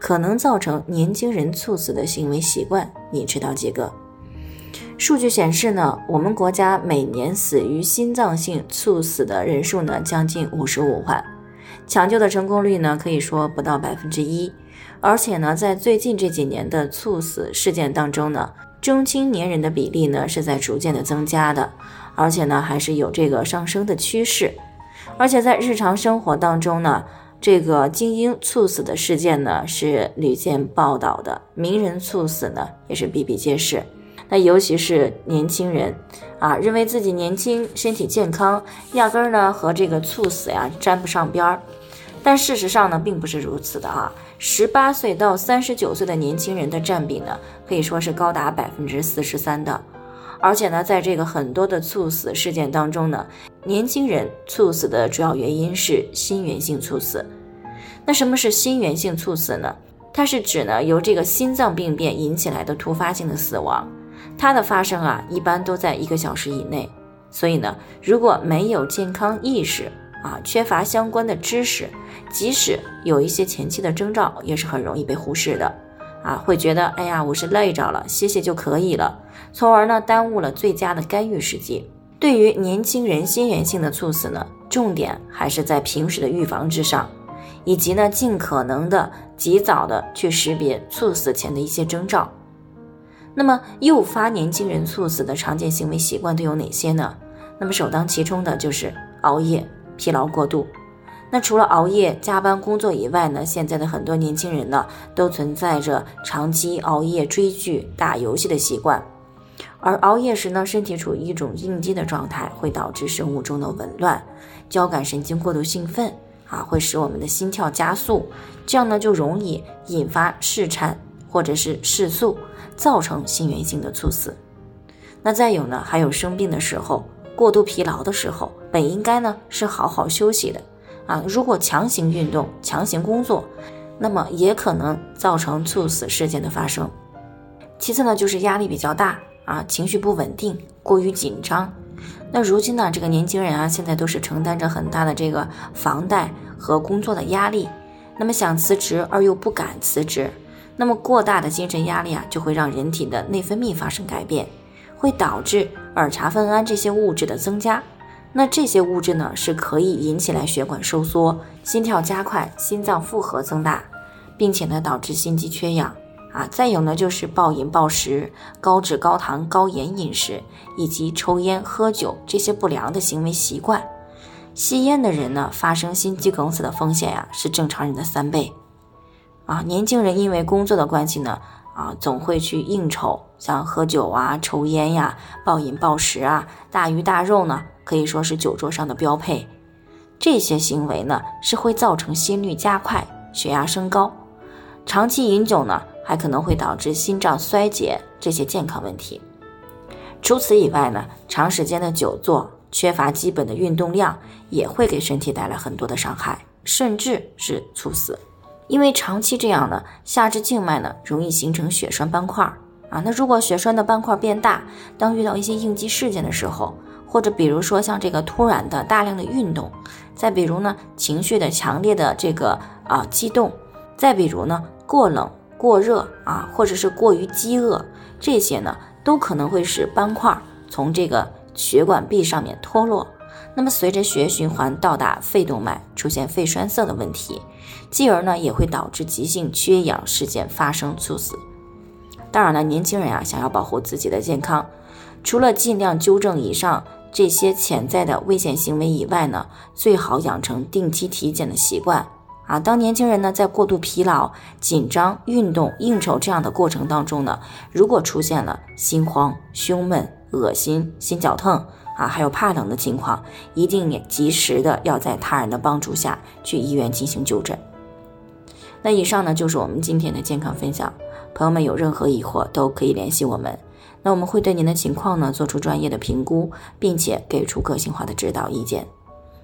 可能造成年轻人猝死的行为习惯，你知道几个？数据显示呢，我们国家每年死于心脏性猝死的人数呢，将近五十五万，抢救的成功率呢，可以说不到百分之一。而且呢，在最近这几年的猝死事件当中呢，中青年人的比例呢是在逐渐的增加的，而且呢还是有这个上升的趋势。而且在日常生活当中呢。这个精英猝死的事件呢，是屡见报道的；名人猝死呢，也是比比皆是。那尤其是年轻人啊，认为自己年轻、身体健康，压根儿呢和这个猝死呀沾不上边儿。但事实上呢，并不是如此的啊。十八岁到三十九岁的年轻人的占比呢，可以说是高达百分之四十三的。而且呢，在这个很多的猝死事件当中呢，年轻人猝死的主要原因是心源性猝死。那什么是心源性猝死呢？它是指呢由这个心脏病变引起来的突发性的死亡。它的发生啊，一般都在一个小时以内。所以呢，如果没有健康意识啊，缺乏相关的知识，即使有一些前期的征兆，也是很容易被忽视的。啊，会觉得哎呀，我是累着了，歇歇就可以了，从而呢耽误了最佳的干预时机。对于年轻人心源性的猝死呢，重点还是在平时的预防之上，以及呢尽可能的及早的去识别猝死前的一些征兆。那么诱发年轻人猝死的常见行为习惯都有哪些呢？那么首当其冲的就是熬夜、疲劳过度。那除了熬夜、加班工作以外呢，现在的很多年轻人呢，都存在着长期熬夜追剧、打游戏的习惯。而熬夜时呢，身体处于一种应激的状态，会导致生物钟的紊乱，交感神经过度兴奋啊，会使我们的心跳加速，这样呢就容易引发室颤或者是室速，造成心源性的猝死。那再有呢，还有生病的时候、过度疲劳的时候，本应该呢是好好休息的。啊，如果强行运动、强行工作，那么也可能造成猝死事件的发生。其次呢，就是压力比较大啊，情绪不稳定，过于紧张。那如今呢，这个年轻人啊，现在都是承担着很大的这个房贷和工作的压力，那么想辞职而又不敢辞职，那么过大的精神压力啊，就会让人体的内分泌发生改变，会导致儿茶酚胺这些物质的增加。那这些物质呢，是可以引起来血管收缩、心跳加快、心脏负荷增大，并且呢导致心肌缺氧啊。再有呢就是暴饮暴食、高脂高糖高盐饮食，以及抽烟喝酒这些不良的行为习惯。吸烟的人呢，发生心肌梗死的风险呀是正常人的三倍。啊，年轻人因为工作的关系呢，啊总会去应酬，像喝酒啊、抽烟呀、暴饮暴食啊、大鱼大肉呢。可以说是酒桌上的标配，这些行为呢是会造成心率加快、血压升高。长期饮酒呢，还可能会导致心脏衰竭这些健康问题。除此以外呢，长时间的久坐、缺乏基本的运动量，也会给身体带来很多的伤害，甚至是猝死。因为长期这样呢，下肢静脉呢容易形成血栓斑块啊。那如果血栓的斑块变大，当遇到一些应激事件的时候，或者比如说像这个突然的大量的运动，再比如呢情绪的强烈的这个啊激动，再比如呢过冷过热啊，或者是过于饥饿，这些呢都可能会使斑块从这个血管壁上面脱落。那么随着血液循环到达肺动脉，出现肺栓塞的问题，继而呢也会导致急性缺氧事件发生猝死。当然了，年轻人啊想要保护自己的健康，除了尽量纠正以上。这些潜在的危险行为以外呢，最好养成定期体检的习惯啊当年轻人呢在过度疲劳紧张运动应酬这样的过程当中呢如果出现了心慌胸闷恶心心绞痛啊还有怕冷的情况一定也及时的要在他人的帮助下去医院进行就诊。那以上呢就是我们今天的健康分享朋友们有任何疑惑都可以联系我们。那我们会对您的情况呢做出专业的评估并且给出个性化的指导意见。